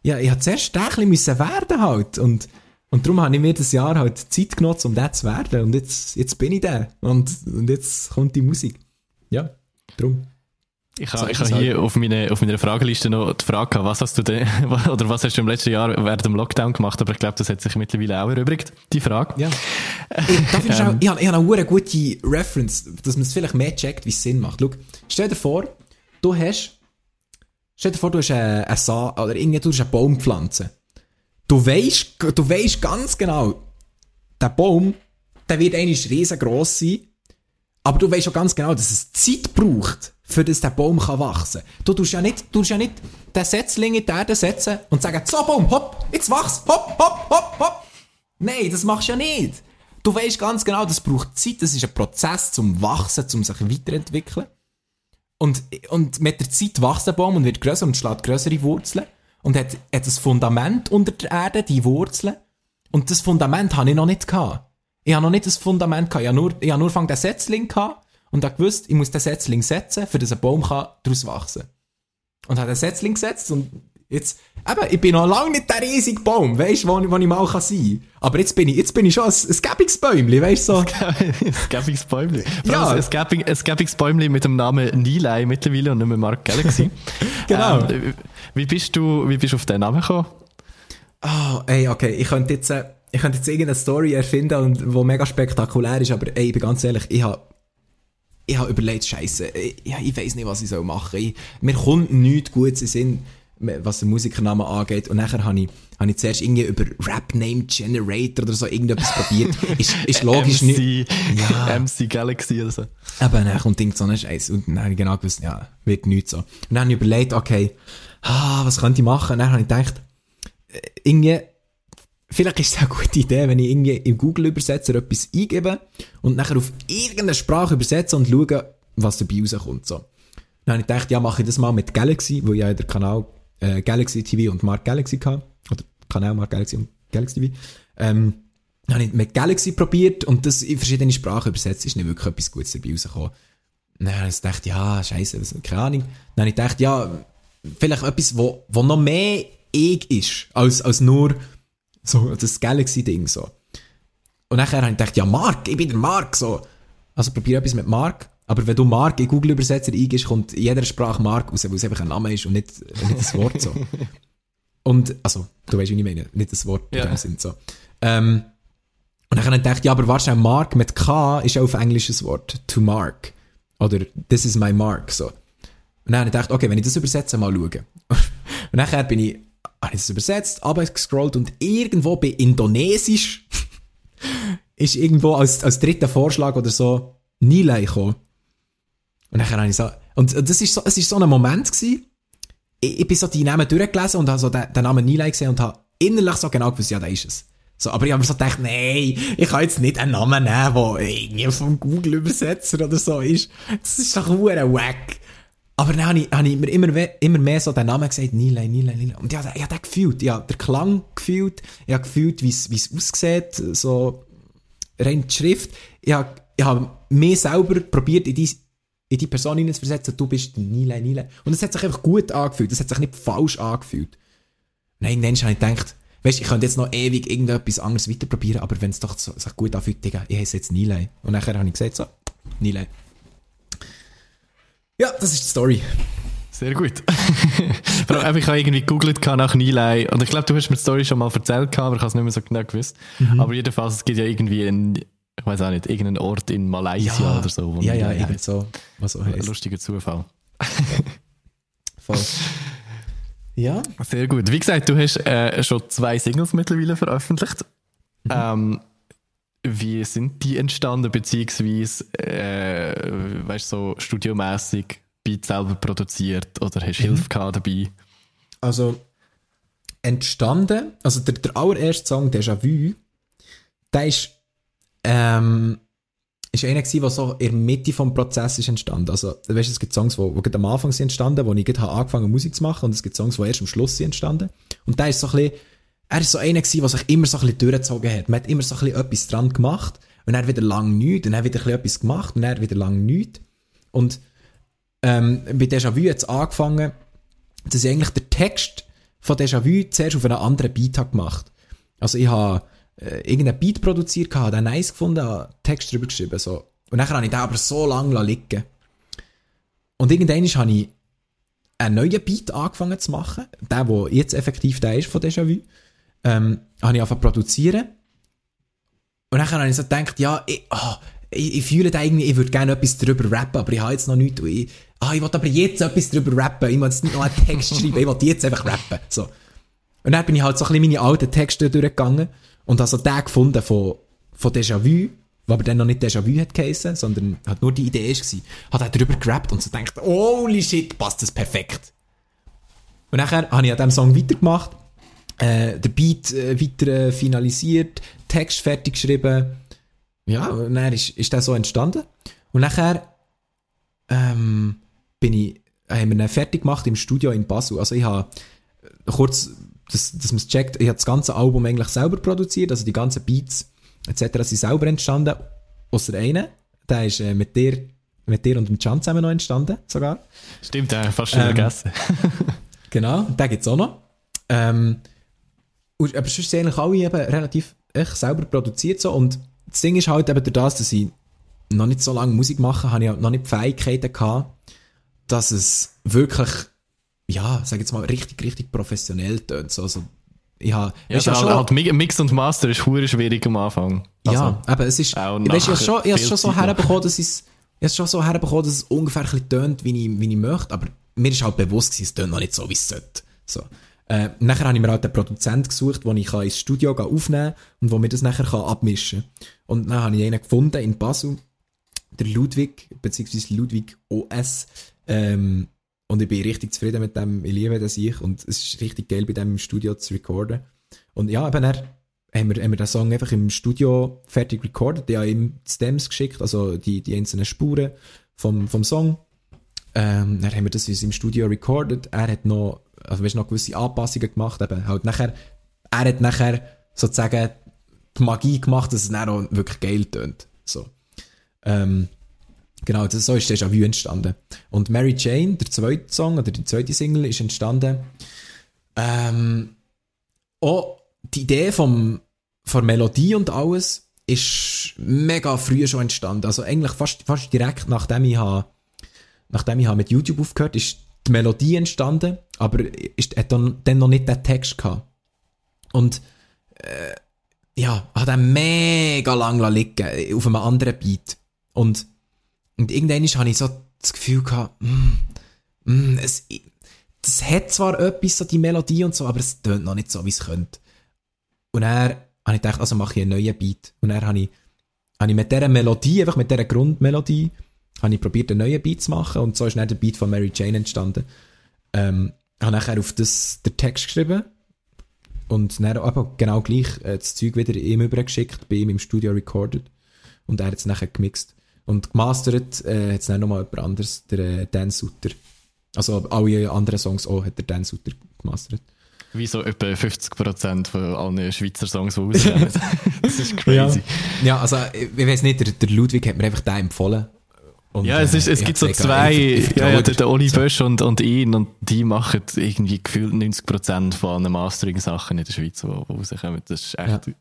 Ja, ich habe zuerst ein bisschen werden halt und, und darum habe ich mir das Jahr halt Zeit genutzt, um der zu werden und jetzt, jetzt bin ich der und, und jetzt kommt die Musik. Ja, darum. Ich habe, ich habe hier auf, meine, auf meiner Frageliste noch die Frage gehabt, was hast du denn, [LAUGHS] oder was hast du im letzten Jahr während dem Lockdown gemacht? Aber ich glaube, das hat sich mittlerweile auch erübrigt, die Frage. Ja. [LAUGHS] ich, ähm. auch, ich, habe, ich habe eine gute Reference, dass man es vielleicht mehr checkt, wie es Sinn macht. Schau, stell dir vor, du hast, stell dir vor, du hast einen, einen Sa oder irgendwie, du hast einen Baum pflanzen. Du weißt, du weißt ganz genau, der Baum, der wird eigentlich riesengroß sein, aber du weißt schon ganz genau, dass es Zeit braucht, für das der Baum kann wachsen kann. Du tust ja nicht, du tust ja nicht den Setzling in die Erde setzen und sagen, so Baum, hopp, jetzt wachs, hopp, hopp, hopp, hopp. Nein, das machst du ja nicht. Du weißt ganz genau, das braucht Zeit, das ist ein Prozess zum Wachsen, zum sich weiterentwickeln. Und, und mit der Zeit wächst der Baum und wird größer und schlägt größere Wurzeln und hat, hat ein Fundament unter der Erde, die Wurzeln. Und das Fundament habe ich noch nicht gehabt. Ich habe noch nicht das Fundament gehabt. Ich habe nur, ich habe nur von den Setzling gehabt und habe gewusst, ich muss den Setzling setzen, für dass ein Baum kann daraus wachsen Und habe den Setzling gesetzt und jetzt, eben, ich bin noch lange nicht der riesige Baum, weißt du, wo, wo ich mal kann sein kann. Aber jetzt bin ich, jetzt bin ich schon ein, ein Gäbigsbäumli, weißt du, so. [LAUGHS] ein Gäbigsbäumli. Ja. Ein, Gäbig, ein Gäbigsbäumli mit dem Namen Nilay mittlerweile und nicht mehr Mark Galaxy. [LAUGHS] genau. Ähm, wie bist du, wie bist du auf den Namen gekommen? Oh, ey, okay, ich könnte jetzt, äh, ich könnte jetzt irgendeine Story erfinden, und, die mega spektakulär ist, aber ey, ich bin ganz ehrlich, ich habe ich habe überlegt, Scheiße, ich, ich weiß nicht, was ich machen soll. Mir kommt nichts Gutes in Sinn, was den Musikernamen angeht. Und nachher habe ich, habe ich zuerst irgendwie über Rap Name Generator oder so irgendetwas probiert. [LAUGHS] Ist, ist logisch MC, nicht. Ja. MC Galaxy oder so. Aber dann kommt so ein Scheiß. Und dann habe ich genau gewusst, ja, wird nichts so. Und dann habe ich überlegt, okay, ah, was könnte ich machen? Und dann habe ich gedacht, äh, irgendwie, vielleicht ist es eine gute Idee, wenn ich irgendwie im Google-Übersetzer etwas eingebe und nachher auf irgendeine Sprache übersetze und schaue, was dabei rauskommt. So. Dann habe ich gedacht, ja, mache ich das mal mit Galaxy, wo ich ja den Kanal äh, Galaxy TV und Mark Galaxy hatte. Oder Kanal Mark Galaxy und Galaxy TV. Ähm, dann habe ich mit Galaxy probiert und das in verschiedene Sprachen übersetzt, ist nicht wirklich etwas Gutes dabei rausgekommen. Dann habe ich gedacht, ja, scheiße, keine Ahnung. Dann habe ich gedacht, ja, vielleicht etwas, wo, wo noch mehr ich ist, als, als nur so, das Galaxy-Ding, so. Und nachher habe ich gedacht, ja, Mark, ich bin der Mark, so. Also probiere etwas mit Mark. Aber wenn du Mark in Google-Übersetzer eingibst, kommt in jeder Sprache Mark raus, weil es einfach ein Name ist und nicht, nicht das Wort, so. [LAUGHS] Und, also, du weißt, wie ich meine, nicht das Wort ja. in dem Sinn, so. Ähm, und dann habe ich gedacht, ja, aber wahrscheinlich Mark mit K ist auch auf Englisch ein Wort. To mark. Oder this is my mark, so. Und dann habe ich gedacht, okay, wenn ich das übersetze, mal schauen. [LAUGHS] und nachher bin ich habe ich es übersetzt, abgescrollt und irgendwo bei Indonesisch [LAUGHS] ist irgendwo als, als dritter Vorschlag oder so Nilay gekommen. Und dann habe ich so, und das ist so, es ist so ein Moment gewesen, ich, ich bin so die Namen durchgelesen und habe so den, den Namen Nilay gesehen und habe innerlich so genau gewusst, ja, da ist es. So, aber ich habe mir so gedacht, nein, ich kann jetzt nicht einen Namen nehmen, der irgendwie vom Google-Übersetzer oder so ist. Das ist doch hure wack. Aber dann habe ich, mir immer, immer mehr so den Namen gesagt, Nilay, Nilay, Nilay. Und ich habe, ich habe den gefühlt, ich habe den Klang gefühlt, ich habe gefühlt, wie es, wie es aussieht, so rein die Schrift. Ich habe, ich habe mir selber probiert, in die, in die Person hineinzuversetzen, du bist Nilay, Nilay. Und es hat sich einfach gut angefühlt, es hat sich nicht falsch angefühlt. Und irgendwann habe ich gedacht, weißt, ich könnte jetzt noch ewig irgendetwas anderes weiter probieren, aber wenn es doch so, sich gut anfühlt, ich heiße jetzt Nilay. Und nachher habe ich gesagt, so, Nilay. Ja, das ist die Story. Sehr gut. [LAUGHS] ich habe irgendwie gegoogelt nach Nilay und ich glaube, du hast mir die Story schon mal erzählt, aber ich habe es nicht mehr so genau gewusst. Mhm. Aber jedenfalls, es gibt ja irgendwie ein, ich weiß auch nicht, irgendeinen Ort in Malaysia ja, oder so. ja, ja, irgend so. Was so heißt. Ein lustiger Zufall. [LAUGHS] Voll. Ja. Sehr gut. Wie gesagt, du hast äh, schon zwei Singles mittlerweile veröffentlicht. Mhm. Ähm, wie sind die entstanden, beziehungsweise, äh, weißt du, so studiomäßig? Beat selber produziert oder hast du mhm. Hilfe gehabt dabei? Also, entstanden, also der, der allererste Song, Déjà Vu, der ist, ähm, ist einer gewesen, der so in der Mitte vom Prozess ist entstanden. Also, weißt du, es gibt Songs, die, die am Anfang sind entstanden, wo ich gerade angefangen Musik zu machen und es gibt Songs, die erst am Schluss sind entstanden. Und der ist so ein bisschen, er ist so einer gewesen, der sich immer so ein bisschen durchgezogen hat. Man hat immer so ein bisschen etwas dran gemacht und er wieder lang nichts und er wieder etwas gemacht und er wieder lang nichts. Und ähm, bei Déjà-vu jetzt angefangen, dass ich eigentlich den Text von Déjà-vu zuerst auf einen anderen Beat habe gemacht. Also ich habe äh, irgendeinen Beat produziert, habe den nice gefunden, habe Text drüber geschrieben. So. Und dann habe ich den aber so lange liegen Und irgendwann habe ich einen neuen Beat angefangen zu machen, der, der jetzt effektiv der ist von Déjà-vu, ähm, habe ich angefangen zu produzieren. Und dann habe ich so gedacht, ja, ich, oh, ich, ich fühle da irgendwie, ich würde gerne etwas drüber rappen, aber ich habe jetzt noch nichts. Ich, ah, ich will aber jetzt etwas drüber rappen. Ich will jetzt nicht noch einen Text [LAUGHS] schreiben, ich will jetzt einfach rappen. So. Und dann bin ich halt so ein bisschen meine alten Texte durchgegangen und habe so den gefunden von, von Déjà-vu, wo aber dann noch nicht Déjà-vu hat geheißen, sondern hat nur die Idee war. Hat er drüber gerappt und so gedacht, holy shit, passt das perfekt. Und nachher habe ich an diesem Song weitergemacht, äh, den Beat äh, weiter äh, finalisiert, Text fertig geschrieben, ja, und dann ist, ist das so entstanden. Und nachher ähm, bin ich, haben wir ihn fertig gemacht im Studio in Basel. Also ich habe äh, kurz, dass, dass man es checkt, ich habe das ganze Album eigentlich selber produziert, also die ganzen Beats etc. sind selber entstanden, außer einer, der ist äh, mit dir mit dir und dem Can zusammen noch entstanden, sogar. Stimmt, ja, fast schon ähm, vergessen. [LAUGHS] genau, den gibt es auch noch. Ähm, und, aber sonst sind eigentlich alle eben relativ echt selber produziert so und das Ding ist halt eben durch das, dass ich noch nicht so lange Musik mache, habe ich halt noch nicht die Fähigkeiten gehabt, dass es wirklich, ja, sag jetzt mal, richtig, richtig professionell tönt. So, also, ich habe, ja, ja halt, halt Mix und Master ist hure schwierig am Anfang. Also, ja, aber es ist, weißt, ich habe schon, ich habe schon so herbekommen, dass es, ich schon so herbekommen, dass es ungefähr ein bisschen tönt, wie ich, wie ich möchte, aber mir ist halt bewusst gewesen, es tönt noch nicht so, wie es sollte. So. Äh, nachher habe ich mir halt einen Produzent gesucht, den ich ins Studio aufnehmen kann und wo mir das nachher kann abmischen kann. Und dann habe ich einen gefunden in Basel, der Ludwig, beziehungsweise Ludwig OS. Ähm, und ich bin richtig zufrieden mit dem, ich liebe das ich und es ist richtig geil, bei dem im Studio zu recorden. Und ja, eben dann haben wir, haben wir den Song einfach im Studio fertig recorded, ich habe ihm Stems geschickt, also die, die einzelnen Spuren vom, vom Song. Ähm, dann haben wir das im Studio recorded, er hat noch also weißt, noch gewisse Anpassungen gemacht, eben halt nachher, er hat nachher sozusagen die Magie gemacht, dass es dann auch wirklich geil tönt. So. Ähm, genau, das, so ist Déjà-vu entstanden. Und Mary Jane, der zweite Song, oder die zweite Single, ist entstanden, ähm, auch die Idee vom, von Melodie und alles ist mega früh schon entstanden. Also eigentlich fast, fast direkt nachdem ich, habe, nachdem ich habe mit YouTube aufgehört ist die Melodie entstanden, aber ist, hat dann, dann noch nicht den Text gehabt. Und äh, ja, hat er mega lang liegen auf einem anderen Beat. Und, und irgendwann habe ich so das Gefühl gehabt, mm, mm, es, das hat zwar etwas, so die Melodie und so, aber es tönt noch nicht so, wie es könnte. Und er habe ich gedacht, also mache ich einen neuen Beat. Und dann habe ich, habe ich mit dieser Melodie, einfach mit dieser Grundmelodie, habe ich probiert, einen neuen Beat zu machen und so ist dann der Beat von Mary Jane entstanden. Ähm, habe nachher auf das den Text geschrieben und dann aber genau gleich äh, das Zeug wieder ihm übergeschickt, bei ihm im Studio recorded und er hat es nachher gemixt. Und gemastert äh, hat es dann nochmal jemand anderes, der äh, Dan Sutter. Also alle anderen Songs auch hat der Dan Sutter gemastert. Wie so etwa 50% von allen Schweizer Songs, die rauskommen. [LAUGHS] das ist crazy. Ja, ja also ich, ich weiß nicht, der, der Ludwig hat mir einfach den empfohlen Und, ja, es, ist, es gibt so zwei, ja, ja, der, Oli. Bösch und, und ihn, und die machen irgendwie gefühlt 90% von allen Mastering-Sachen in der Schweiz, die rauskommen. Das ist echt... Ja.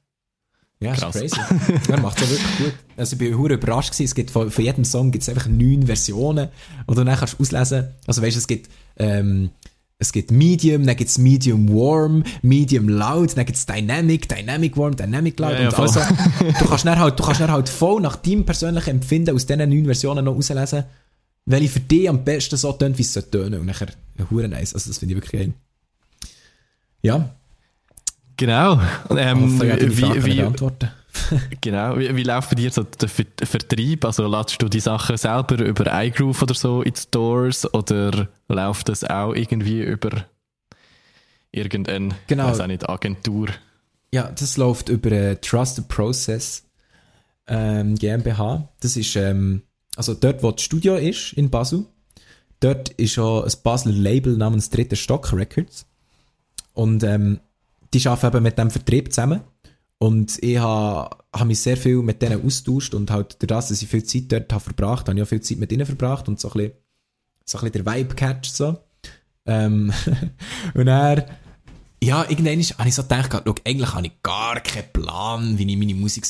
Ja, Krass. ist crazy. er macht es wirklich gut. Also ich bin hure überrascht gewesen. Es gibt von, von jedem Song gibt es einfach neun Versionen. Und dann kannst du auslesen. Also weißt du, es gibt, ähm, es gibt Medium, dann gibt es Medium Warm, Medium Loud, dann gibt es Dynamic, Dynamic Warm, Dynamic Loud. Ja, und also, du kannst dann halt, du kannst dann halt voll nach deinem persönlichen Empfinden aus diesen neun Versionen noch auslesen, welche für dich am besten so tönt, wie es soll tönen. Und nachher, hure nice. Also das finde ich wirklich geil. Ja. Genau. Ähm, wie, wie, [LAUGHS] genau. Wie, wie läuft bei dir so der Vertrieb? Also lädst du die Sachen selber über iGroove oder so in Stores oder läuft das auch irgendwie über irgendeine genau. weiß auch nicht, Agentur? Ja, das läuft über äh, Trusted Process ähm, GmbH. Das ist ähm, also dort, wo das Studio ist in Basel. Dort ist auch ein Basler Label namens Dritter Stock Records. Und ähm, die arbeiten eben mit dem Vertrieb zusammen. Und ich habe, habe mich sehr viel mit denen austauscht und halt durch das, dass ich viel Zeit dort habe verbracht, habe ich auch viel Zeit mit ihnen verbracht und so ein bisschen, so ein bisschen der Vibe catcht so. Ähm, [LAUGHS] und er ja, irgendwann habe ich so gedacht, schau, eigentlich habe ich gar keinen Plan, wie ich meine Musik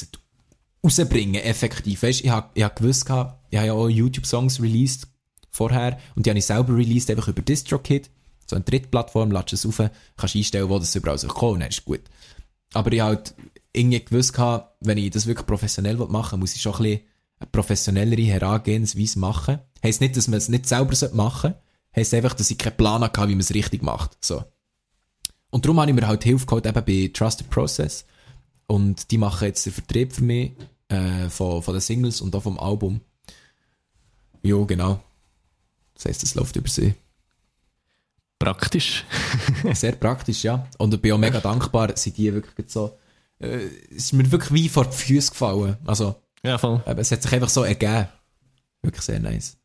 rausbringen effektiv. Weißt, ich habe, ich habe gewusst, ich habe ja auch YouTube-Songs released vorher und die habe ich selber released, einfach über DistroKid so eine Drittplattform, ladest es rauf, kannst einstellen, wo das überall soll kommen, dann ist gut. Aber ich halt irgendwie gewusst wenn ich das wirklich professionell machen will, muss ich schon ein bisschen professionellere Herangehensweise machen. Heißt nicht, dass man es nicht selber machen sollte, heisst einfach, dass ich keinen Plan hatte, wie man es richtig macht. So. Und darum habe ich mir halt Hilfe geholt, eben bei Trusted Process. Und die machen jetzt den Vertrieb für mich, äh, von, von den Singles und auch vom Album. Jo, genau. Das heisst, es läuft über sie. Praktisch. [LAUGHS] Sehr praktisch, ja. Und ich bin auch mega dankbar, sind die wirklich so, äh, es ist mir wirklich wie vor die Füße gefallen. Also, ja, voll. Äh, es hat sich einfach so ergeben. Wirklich sehr nice.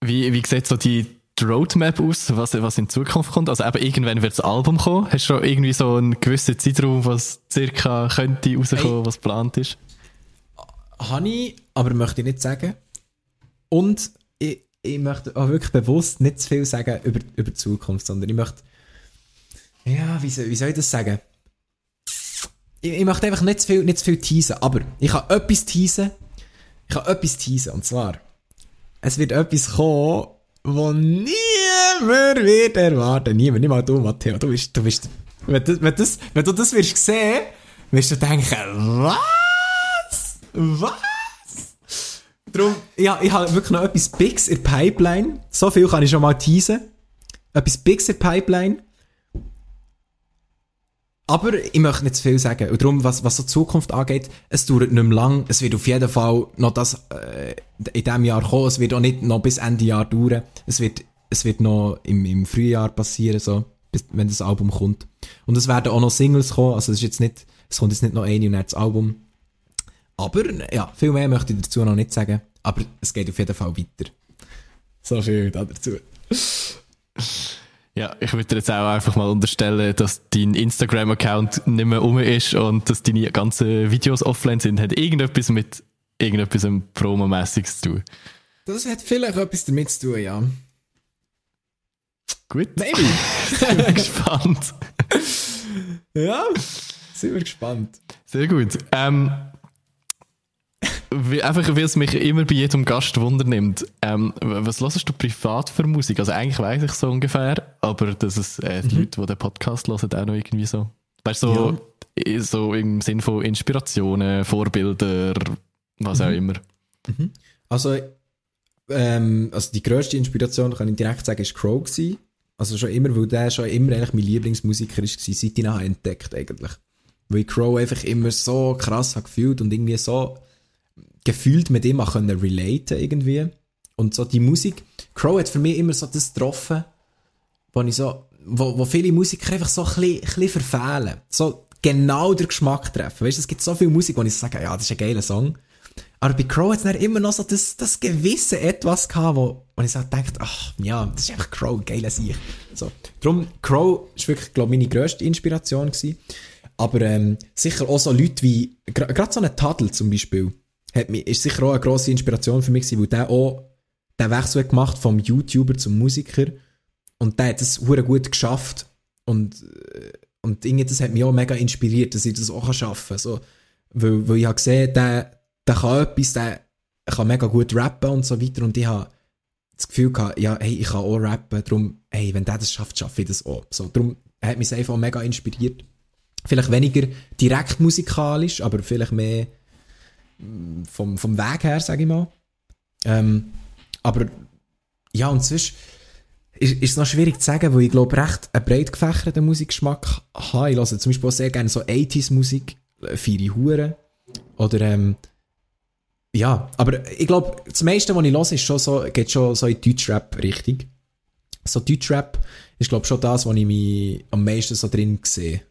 Wie, wie sieht so die, die Roadmap aus, was, was in Zukunft kommt? Also eben irgendwann wird das Album kommen. Hast du schon irgendwie so einen gewissen Zeitraum, was circa könnte rauskommen, hey. was geplant ist? Habe ich, aber möchte ich nicht sagen. Und ich, ich möchte auch wirklich bewusst nicht zu viel sagen über, über die Zukunft, sondern ich möchte, ja, wie soll, wie soll ich das sagen? Ich, ich möchte einfach nicht zu viel, nicht zu viel teasen, aber ich kann etwas teasen, ich kann etwas teasen, und zwar, es wird etwas kommen, wo niemand wird erwarten, niemand, nicht mal du, Matteo, du bist, du bist, wenn, du, wenn, das, wenn du das wirst sehen, wirst du denken, was? Was? Darum, ja, ich habe wirklich noch etwas Bigs in der Pipeline. So viel kann ich schon mal teasen. Etwas Bigs in der Pipeline. Aber ich möchte nicht zu viel sagen. Und darum, was, was so die Zukunft angeht, es dauert nicht mehr lang. Es wird auf jeden Fall noch das äh, in diesem Jahr kommen. Es wird auch nicht noch bis Ende Jahr dauern. Es wird, es wird noch im, im Frühjahr passieren, so, bis, wenn das Album kommt. Und es werden auch noch Singles kommen. Also es ist jetzt nicht, es kommt jetzt nicht noch eine und dann das Album. Aber ja, viel mehr möchte ich dazu noch nicht sagen. Aber es geht auf jeden Fall weiter. So viel dazu. Ja, ich würde dir jetzt auch einfach mal unterstellen, dass dein Instagram-Account nicht mehr um ist und dass deine ganzen Videos offline sind. Hat irgendetwas mit irgendetwas Promomäßiges zu tun? Das hat vielleicht etwas damit zu tun, ja. Gut. Maybe. [LAUGHS] sind gespannt. ja, sind wir gespannt. Sehr gut. Ähm, einfach weil es mich immer bei jedem Gast wundernimmt. Ähm, was hörst du privat für Musik? Also eigentlich weiß ich so ungefähr, aber dass es äh, die mhm. Leute, die den Podcast hören, auch noch irgendwie so. Weißt du, so, ja. so im Sinn von Inspirationen, Vorbilder, was mhm. auch immer. Mhm. Also, ähm, also die grösste Inspiration, kann ich direkt sagen, ist Crow gewesen. Also schon immer, weil der schon immer eigentlich mein Lieblingsmusiker ist, seit ich ihn entdeckt eigentlich. Weil ich Crow einfach immer so krass habe gefühlt und irgendwie so gefühlt mit ihm auch können relaten irgendwie. Und so die Musik, Crow hat für mich immer so das getroffen, wo ich so, wo, wo viele Musiker einfach so ein bisschen, ein bisschen verfehlen. So genau den Geschmack treffen. Weißt du, es gibt so viel Musik, wo ich sage, ja, das ist ein geiler Song. Aber bei Crow hat es immer noch so das, das gewisse Etwas gehabt, wo, wo ich so dachte, ach, ja, das ist einfach Crow, geiler Sieg. So. Drum, Crow ist wirklich, glaube ich, meine grösste Inspiration gewesen. Aber, ähm, sicher auch so Leute wie, gerade so eine Tadel zum Beispiel, hat mich, ist sicher auch eine grosse Inspiration für mich weil der auch den Wechsel gemacht vom YouTuber zum Musiker und der hat das gut geschafft und, äh, und irgendwie das hat mich auch mega inspiriert, dass ich das auch schaffen kann. So, weil, weil ich habe gesehen, der, der kann etwas, der kann mega gut rappen und so weiter und ich habe das Gefühl gehabt, ja, hey, ich kann auch rappen, darum, hey, wenn der das schafft, schaffe ich das auch. So, darum hat mich einfach mega inspiriert. Vielleicht weniger direkt musikalisch, aber vielleicht mehr vom, vom Weg her, sage ich mal. Ähm, aber ja, und sonst ist, es noch schwierig zu sagen, weil ich glaube, recht einen breit gefächerten Musikgeschmack habe. Ich höre zum Beispiel auch sehr gerne so 80s-Musik, viele Huren. Oder, ähm, ja, aber ich glaube, das meiste, was ich höre, ist schon so, geht schon so in Deutschrap-Richtung. So Deutschrap ist, glaube ich, schon das, was ich mich am meisten so drin sehe.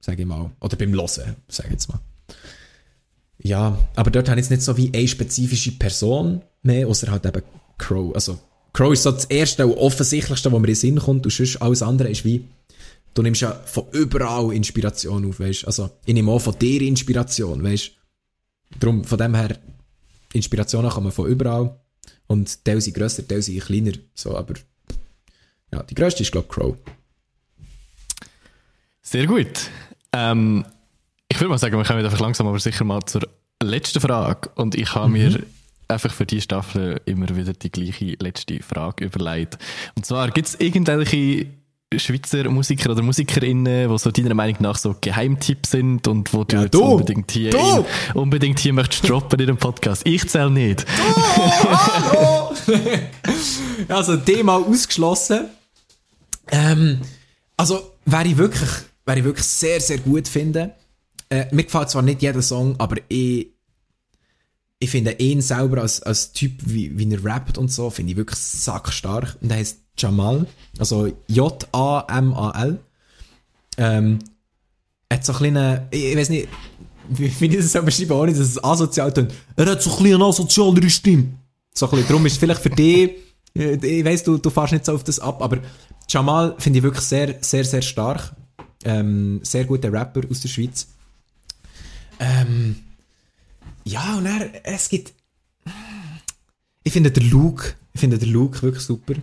Sage ich mal. Oder beim Hören, sage ich jetzt mal. Ja, aber dort habe ich jetzt nicht so wie eine spezifische Person mehr, außer halt eben Crow. Also, Crow ist so das erste und offensichtlichste, was mir in den Sinn kommt, und sonst alles andere ist wie, du nimmst ja von überall Inspiration auf, weißt Also, ich nehme auch von dir Inspiration, weißt Darum, von dem her, Inspirationen man von überall. Und Teil sind grösser, Teil sind kleiner. So, aber ja, die grösste ist, glaube ich, Crow. Sehr gut. Ähm, ich würde mal sagen, wir kommen einfach langsam aber sicher mal zur letzten Frage. Und ich habe mhm. mir einfach für die Staffel immer wieder die gleiche letzte Frage überlegt. Und zwar, gibt es irgendwelche Schweizer Musiker oder Musikerinnen, die so deiner Meinung nach so Geheimtipps sind und wo du, ja, du unbedingt hier du. In, unbedingt hier möchtest droppen in dem Podcast. Ich zähle nicht. Oh, [LAUGHS] also Thema ausgeschlossen. Ähm, also wäre ich wirklich, wäre ich wirklich sehr sehr gut finde. Äh, mir gefällt zwar nicht jeder Song, aber ich ich finde ihn selber als, als Typ, wie, wie er rappt und so, finde ich wirklich sackstark. Und er heißt Jamal, also J-A-M-A-L. Ähm, hat so ein kleine, ich, ich weiß nicht, [LAUGHS] wie, ich das so beschreiben, ohne dass es asozial tut. Er hat so ein bisschen eine Stimme. So ein bisschen, darum ist vielleicht für dich, ich weiss, du, du fährst nicht so auf das ab, aber Jamal finde ich wirklich sehr, sehr, sehr stark. Ähm, sehr guter Rapper aus der Schweiz. Ähm, ja, und er, es gibt, ich finde der Luke, ich finde der Luke wirklich super.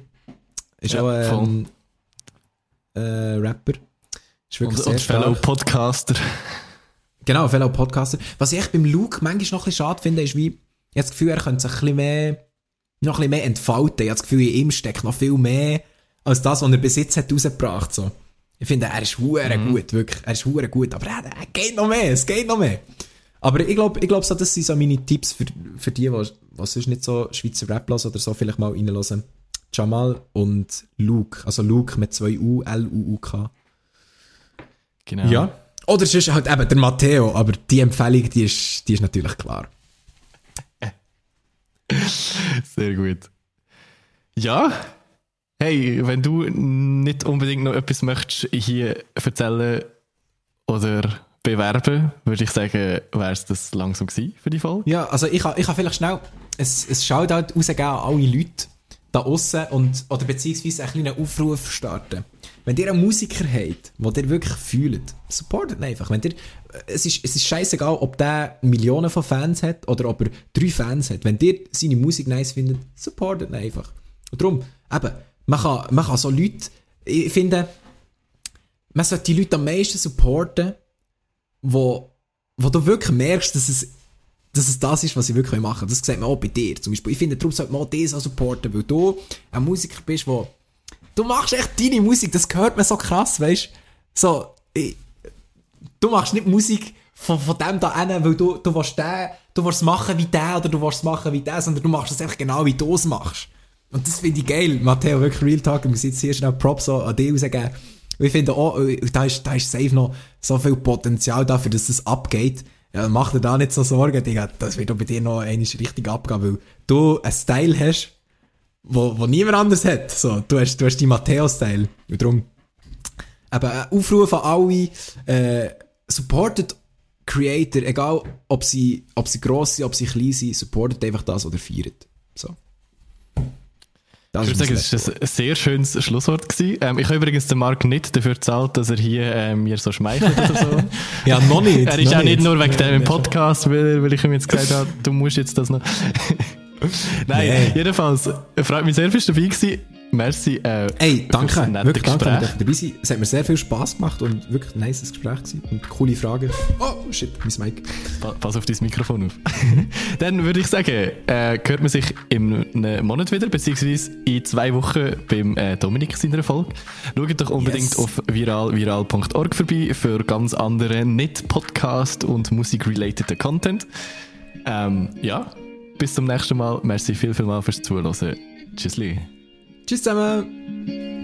Ist ja, auch ein äh, Rapper. Ist wirklich und, sehr und Fellow Podcaster. Genau, Fellow Podcaster. Was ich beim Luke manchmal noch ein bisschen schade finde, ist wie, ich habe das Gefühl, er könnte sich ein bisschen mehr, noch ein bisschen mehr entfalten. Ich habe das Gefühl, in ihm steckt noch viel mehr, als das, was er bis jetzt hat rausgebracht, so. Ich finde, er ist hure mhm. gut, wirklich. Er ist hure gut, aber er, er geht noch mehr, es geht noch mehr. Aber ich glaube, ich glaub, so, das sind so meine Tipps für, für die, die, die sonst nicht so Schweizer Rap hören oder so, vielleicht mal reinhören. Jamal und Luke. Also Luke mit zwei U, L-U-U-K. Genau. Ja. Oder es ist halt eben der Matteo, aber die Empfehlung, die ist, die ist natürlich klar. [LAUGHS] Sehr gut. Ja. Hey, wenn du nicht unbedingt noch etwas möchtest hier erzählen oder bewerben, würde ich sagen, wäre es das langsam gewesen für die Folge. Ja, also ich habe ich vielleicht schnell ein, ein Shoutout rausgeben an alle Leute da aussen und, oder beziehungsweise einen kleinen Aufruf starten. Wenn ihr einen Musiker habt, den ihr wirklich fühlt, supportet ihn einfach. Wenn ihr, es ist, es ist scheißegal, ob der Millionen von Fans hat oder ob er drei Fans hat. Wenn ihr seine Musik nice findet, supportet ihn einfach. Und darum, eben, man kann, man kann so Leute, ich finde, man sollte die Leute am meisten supporten, wo, wo du wirklich merkst, dass es, dass es das ist, was sie wirklich machen Das sieht man auch bei dir. Zum Beispiel, ich finde, darum sollte man auch das auch supporten, weil du ein Musiker bist, wo du machst echt deine Musik, das gehört mir so krass, weißt So, ich, du machst nicht Musik von, von dem da hin, weil du, du willst den, du willst machen wie der oder du willst machen wie der, sondern du machst es einfach genau wie du es machst. Und das finde ich geil. Matteo, wirklich Real Talk, ich muss jetzt hier schnell Props an dich rausgeben. Und ich finde auch, äh, da ist, da ist safe noch so viel Potenzial dafür, dass es abgeht. Ja, mach dir da nicht so Sorgen, Digga. Das wird auch bei dir noch einmal richtig abgehen, weil du einen Style hast, wo, wo niemand anders hat. So, du hast, du hast die Matteo-Style. Und darum, eben, Aufruf an alle, äh, supportet Creator, egal ob sie, ob sie gross sind, ob sie klein sind, supportet einfach das oder feiert. So. Das ich würde sagen, es war ein sehr schönes Schlusswort. Gewesen. Ähm, ich habe übrigens den Marc nicht dafür gezahlt, dass er hier äh, mir so schmeichelt oder so. [LAUGHS] ja, noch nicht. er ist auch nicht, nur wegen dem Podcast, weil, weil ich ihm jetzt gesagt habe, du musst jetzt das noch. [LAUGHS] Nein, nee. jedenfalls, freut mich sehr, dass du dabei gewesen. Merci. Äh, Ey, danke. Wirklich Gespräch. danke, dass dabei sein. Es hat mir sehr viel Spass gemacht und wirklich ein nice Gespräch gewesen. Und coole Fragen. Oh, shit, mein Mic. Pass auf dein Mikrofon auf. [LAUGHS] Dann würde ich sagen, äh, hört man sich in einem Monat wieder, beziehungsweise in zwei Wochen beim äh, Dominik seiner Folge. Schaut doch unbedingt yes. auf viral, viral.org vorbei für ganz anderen Nicht-Podcast- und Musik-related Content. Ähm, ja, bis zum nächsten Mal. Merci viel, viel mal fürs Zuhören. Tschüssli. Tschüss zusammen!